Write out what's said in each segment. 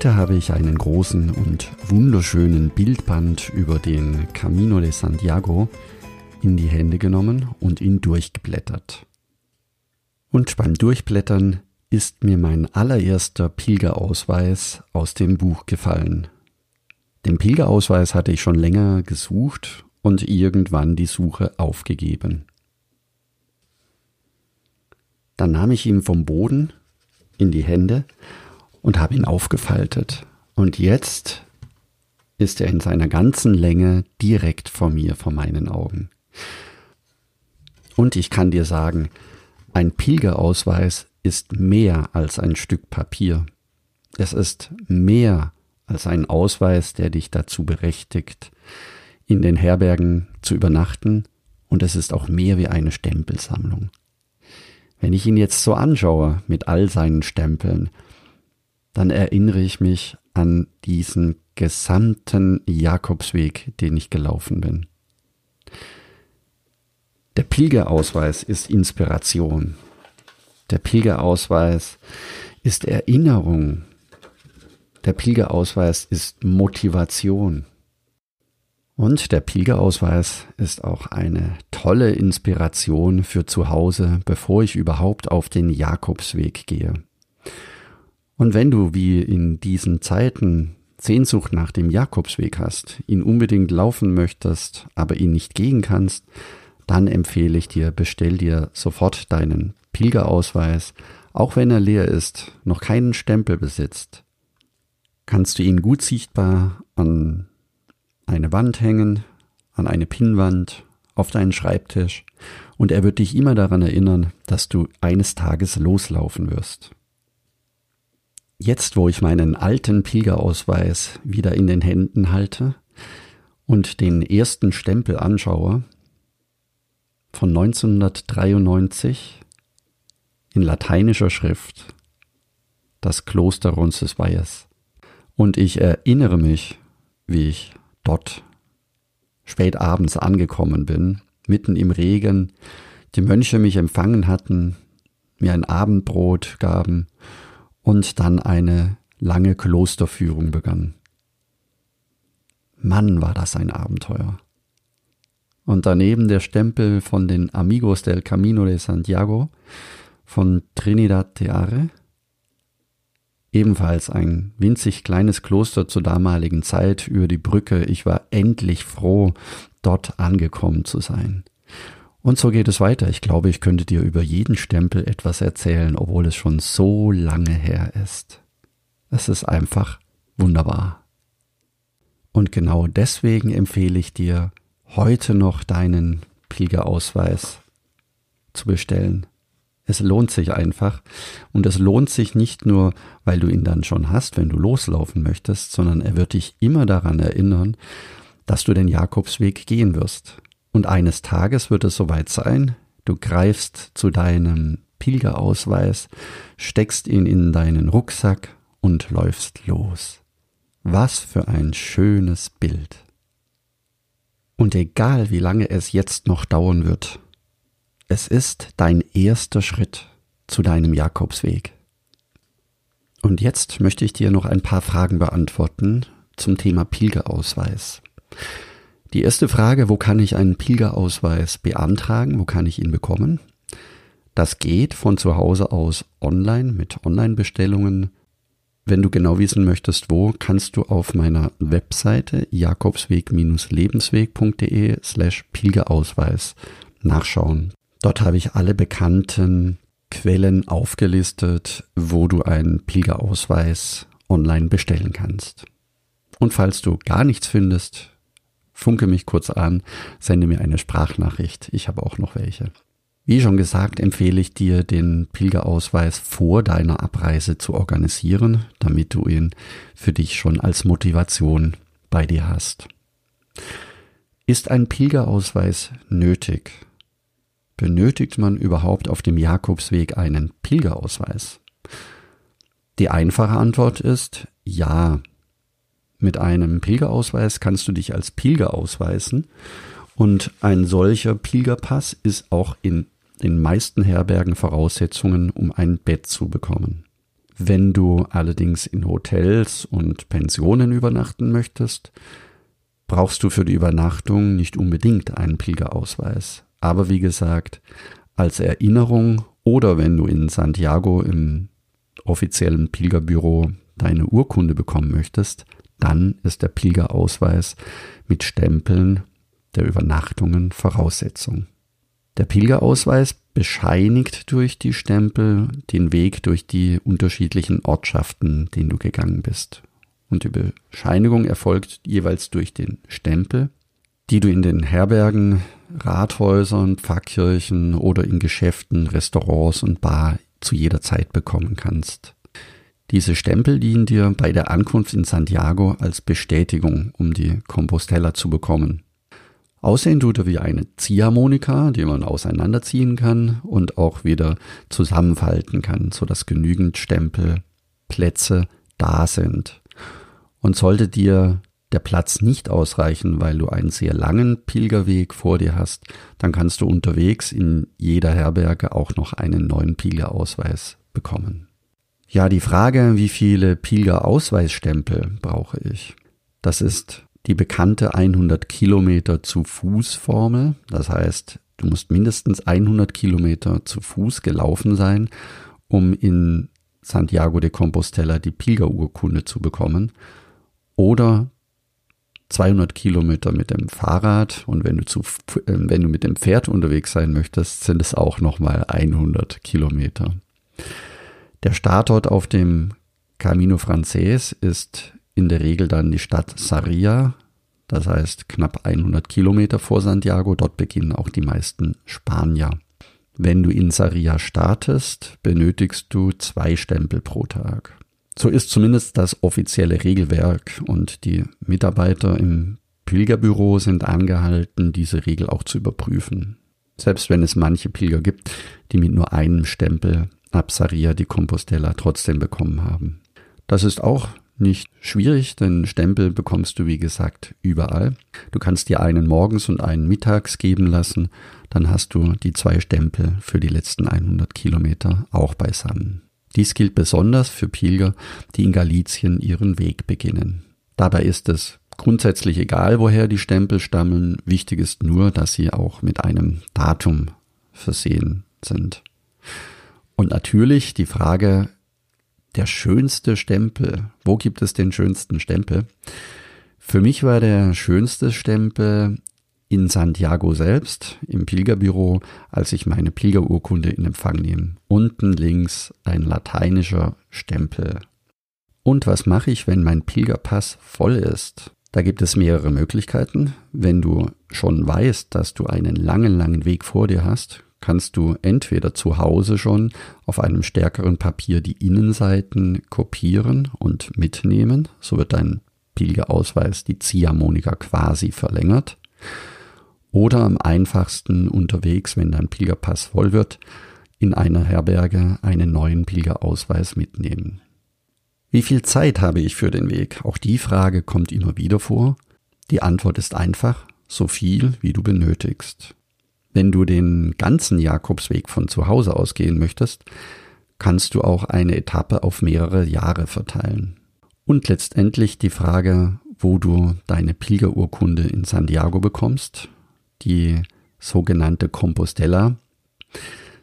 Heute habe ich einen großen und wunderschönen Bildband über den Camino de Santiago in die Hände genommen und ihn durchgeblättert. Und beim Durchblättern ist mir mein allererster Pilgerausweis aus dem Buch gefallen. Den Pilgerausweis hatte ich schon länger gesucht und irgendwann die Suche aufgegeben. Dann nahm ich ihn vom Boden in die Hände und habe ihn aufgefaltet. Und jetzt ist er in seiner ganzen Länge direkt vor mir, vor meinen Augen. Und ich kann dir sagen, ein Pilgerausweis ist mehr als ein Stück Papier. Es ist mehr als ein Ausweis, der dich dazu berechtigt, in den Herbergen zu übernachten, und es ist auch mehr wie eine Stempelsammlung. Wenn ich ihn jetzt so anschaue mit all seinen Stempeln, dann erinnere ich mich an diesen gesamten Jakobsweg, den ich gelaufen bin. Der Pilgerausweis ist Inspiration. Der Pilgerausweis ist Erinnerung. Der Pilgerausweis ist Motivation. Und der Pilgerausweis ist auch eine tolle Inspiration für zu Hause, bevor ich überhaupt auf den Jakobsweg gehe. Und wenn du wie in diesen Zeiten Sehnsucht nach dem Jakobsweg hast, ihn unbedingt laufen möchtest, aber ihn nicht gehen kannst, dann empfehle ich dir, bestell dir sofort deinen Pilgerausweis, auch wenn er leer ist, noch keinen Stempel besitzt. Kannst du ihn gut sichtbar an eine Wand hängen, an eine Pinnwand, auf deinen Schreibtisch, und er wird dich immer daran erinnern, dass du eines Tages loslaufen wirst. Jetzt, wo ich meinen alten Pilgerausweis wieder in den Händen halte und den ersten Stempel anschaue, von 1993 in lateinischer Schrift, das Kloster Roncesvalles. Und ich erinnere mich, wie ich dort spät abends angekommen bin, mitten im Regen, die Mönche mich empfangen hatten, mir ein Abendbrot gaben und dann eine lange Klosterführung begann. Mann, war das ein Abenteuer. Und daneben der Stempel von den Amigos del Camino de Santiago von Trinidad de Are, ebenfalls ein winzig kleines Kloster zur damaligen Zeit über die Brücke. Ich war endlich froh, dort angekommen zu sein. Und so geht es weiter. Ich glaube, ich könnte dir über jeden Stempel etwas erzählen, obwohl es schon so lange her ist. Es ist einfach wunderbar. Und genau deswegen empfehle ich dir, heute noch deinen Pilgerausweis zu bestellen. Es lohnt sich einfach. Und es lohnt sich nicht nur, weil du ihn dann schon hast, wenn du loslaufen möchtest, sondern er wird dich immer daran erinnern, dass du den Jakobsweg gehen wirst. Und eines Tages wird es soweit sein, du greifst zu deinem Pilgerausweis, steckst ihn in deinen Rucksack und läufst los. Was für ein schönes Bild. Und egal wie lange es jetzt noch dauern wird, es ist dein erster Schritt zu deinem Jakobsweg. Und jetzt möchte ich dir noch ein paar Fragen beantworten zum Thema Pilgerausweis. Die erste Frage, wo kann ich einen Pilgerausweis beantragen? Wo kann ich ihn bekommen? Das geht von zu Hause aus online mit Online-Bestellungen. Wenn du genau wissen möchtest, wo, kannst du auf meiner Webseite jakobsweg-lebensweg.de slash Pilgerausweis nachschauen. Dort habe ich alle bekannten Quellen aufgelistet, wo du einen Pilgerausweis online bestellen kannst. Und falls du gar nichts findest, funke mich kurz an, sende mir eine Sprachnachricht. Ich habe auch noch welche. Wie schon gesagt, empfehle ich dir, den Pilgerausweis vor deiner Abreise zu organisieren, damit du ihn für dich schon als Motivation bei dir hast. Ist ein Pilgerausweis nötig? Benötigt man überhaupt auf dem Jakobsweg einen Pilgerausweis? Die einfache Antwort ist ja. Mit einem Pilgerausweis kannst du dich als Pilger ausweisen und ein solcher Pilgerpass ist auch in den meisten Herbergen Voraussetzungen, um ein Bett zu bekommen. Wenn du allerdings in Hotels und Pensionen übernachten möchtest, brauchst du für die Übernachtung nicht unbedingt einen Pilgerausweis. Aber wie gesagt, als Erinnerung oder wenn du in Santiago im offiziellen Pilgerbüro deine Urkunde bekommen möchtest, dann ist der Pilgerausweis mit Stempeln der Übernachtungen Voraussetzung. Der Pilgerausweis bescheinigt durch die Stempel den Weg durch die unterschiedlichen Ortschaften, den du gegangen bist. Und die Bescheinigung erfolgt jeweils durch den Stempel, die du in den Herbergen, Rathäusern, Pfarrkirchen oder in Geschäften, Restaurants und Bar zu jeder Zeit bekommen kannst. Diese Stempel dienen dir bei der Ankunft in Santiago als Bestätigung, um die Compostella zu bekommen. Aussehen tut er wie eine Ziehharmonika, die man auseinanderziehen kann und auch wieder zusammenfalten kann, sodass genügend Stempelplätze da sind. Und sollte dir der Platz nicht ausreichen, weil du einen sehr langen Pilgerweg vor dir hast, dann kannst du unterwegs in jeder Herberge auch noch einen neuen Pilgerausweis bekommen. Ja, die Frage, wie viele Pilgerausweisstempel brauche ich? Das ist die bekannte 100 Kilometer zu Fuß Formel. Das heißt, du musst mindestens 100 Kilometer zu Fuß gelaufen sein, um in Santiago de Compostela die Pilgerurkunde zu bekommen. Oder 200 Kilometer mit dem Fahrrad und wenn du, zu, äh, wenn du mit dem Pferd unterwegs sein möchtest, sind es auch nochmal 100 Kilometer. Der Startort auf dem Camino Frances ist in der Regel dann die Stadt Sarria, das heißt knapp 100 Kilometer vor Santiago. Dort beginnen auch die meisten Spanier. Wenn du in Sarria startest, benötigst du zwei Stempel pro Tag. So ist zumindest das offizielle Regelwerk und die Mitarbeiter im Pilgerbüro sind angehalten, diese Regel auch zu überprüfen. Selbst wenn es manche Pilger gibt, die mit nur einem Stempel ab Sarria die Compostela trotzdem bekommen haben. Das ist auch nicht schwierig, denn Stempel bekommst du wie gesagt überall. Du kannst dir einen morgens und einen mittags geben lassen, dann hast du die zwei Stempel für die letzten 100 Kilometer auch beisammen. Dies gilt besonders für Pilger, die in Galizien ihren Weg beginnen. Dabei ist es grundsätzlich egal, woher die Stempel stammen, wichtig ist nur, dass sie auch mit einem Datum versehen sind. Und natürlich die Frage, der schönste Stempel. Wo gibt es den schönsten Stempel? Für mich war der schönste Stempel in Santiago selbst, im Pilgerbüro, als ich meine Pilgerurkunde in Empfang nehme. Unten links ein lateinischer Stempel. Und was mache ich, wenn mein Pilgerpass voll ist? Da gibt es mehrere Möglichkeiten. Wenn du schon weißt, dass du einen langen, langen Weg vor dir hast, kannst du entweder zu Hause schon auf einem stärkeren Papier die Innenseiten kopieren und mitnehmen. So wird dein Pilgerausweis, die Ziehharmonika quasi verlängert. Oder am einfachsten unterwegs, wenn dein Pilgerpass voll wird, in einer Herberge einen neuen Pilgerausweis mitnehmen. Wie viel Zeit habe ich für den Weg? Auch die Frage kommt immer wieder vor. Die Antwort ist einfach, so viel, wie du benötigst. Wenn du den ganzen Jakobsweg von zu Hause aus gehen möchtest, kannst du auch eine Etappe auf mehrere Jahre verteilen. Und letztendlich die Frage, wo du deine Pilgerurkunde in Santiago bekommst, die sogenannte Compostella.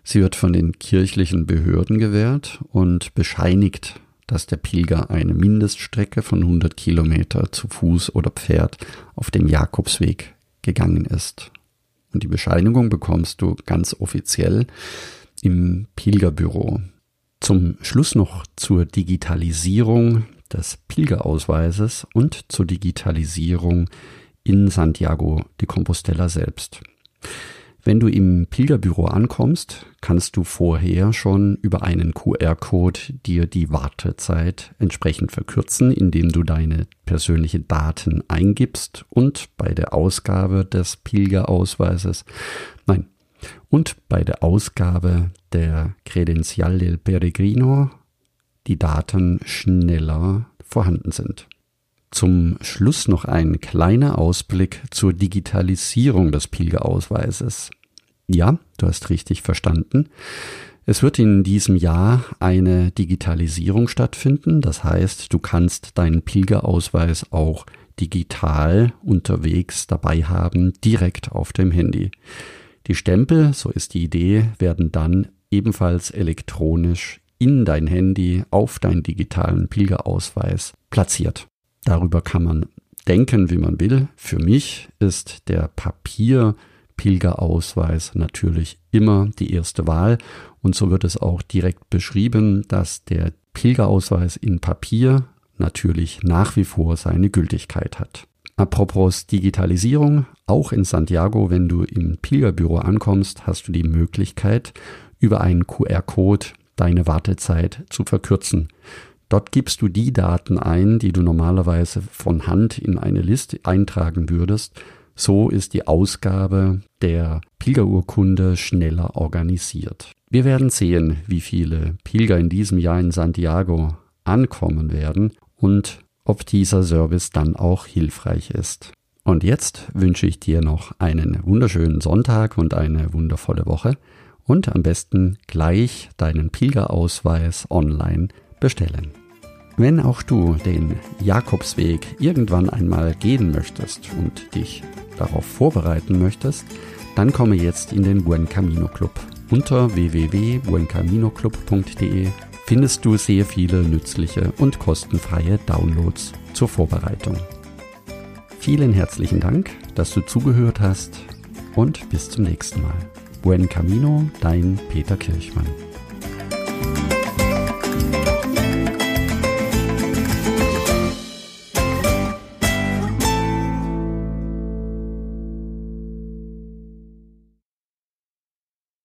Sie wird von den kirchlichen Behörden gewährt und bescheinigt, dass der Pilger eine Mindeststrecke von 100 Kilometer zu Fuß oder Pferd auf dem Jakobsweg gegangen ist. Und die Bescheinigung bekommst du ganz offiziell im Pilgerbüro. Zum Schluss noch zur Digitalisierung des Pilgerausweises und zur Digitalisierung in Santiago de Compostela selbst. Wenn du im Pilgerbüro ankommst, kannst du vorher schon über einen QR-Code dir die Wartezeit entsprechend verkürzen, indem du deine persönlichen Daten eingibst und bei der Ausgabe des Pilgerausweises, nein, und bei der Ausgabe der Credencial del Peregrino die Daten schneller vorhanden sind. Zum Schluss noch ein kleiner Ausblick zur Digitalisierung des Pilgerausweises. Ja, du hast richtig verstanden. Es wird in diesem Jahr eine Digitalisierung stattfinden. Das heißt, du kannst deinen Pilgerausweis auch digital unterwegs dabei haben, direkt auf dem Handy. Die Stempel, so ist die Idee, werden dann ebenfalls elektronisch in dein Handy auf deinen digitalen Pilgerausweis platziert. Darüber kann man denken, wie man will. Für mich ist der Papier-Pilgerausweis natürlich immer die erste Wahl. Und so wird es auch direkt beschrieben, dass der Pilgerausweis in Papier natürlich nach wie vor seine Gültigkeit hat. Apropos Digitalisierung, auch in Santiago, wenn du im Pilgerbüro ankommst, hast du die Möglichkeit, über einen QR-Code deine Wartezeit zu verkürzen. Dort gibst du die Daten ein, die du normalerweise von Hand in eine Liste eintragen würdest. So ist die Ausgabe der Pilgerurkunde schneller organisiert. Wir werden sehen, wie viele Pilger in diesem Jahr in Santiago ankommen werden und ob dieser Service dann auch hilfreich ist. Und jetzt wünsche ich dir noch einen wunderschönen Sonntag und eine wundervolle Woche und am besten gleich deinen Pilgerausweis online bestellen. Wenn auch du den Jakobsweg irgendwann einmal gehen möchtest und dich darauf vorbereiten möchtest, dann komme jetzt in den Buen Camino Club. Unter www.buencaminoclub.de findest du sehr viele nützliche und kostenfreie Downloads zur Vorbereitung. Vielen herzlichen Dank, dass du zugehört hast und bis zum nächsten Mal. Buen Camino, dein Peter Kirchmann.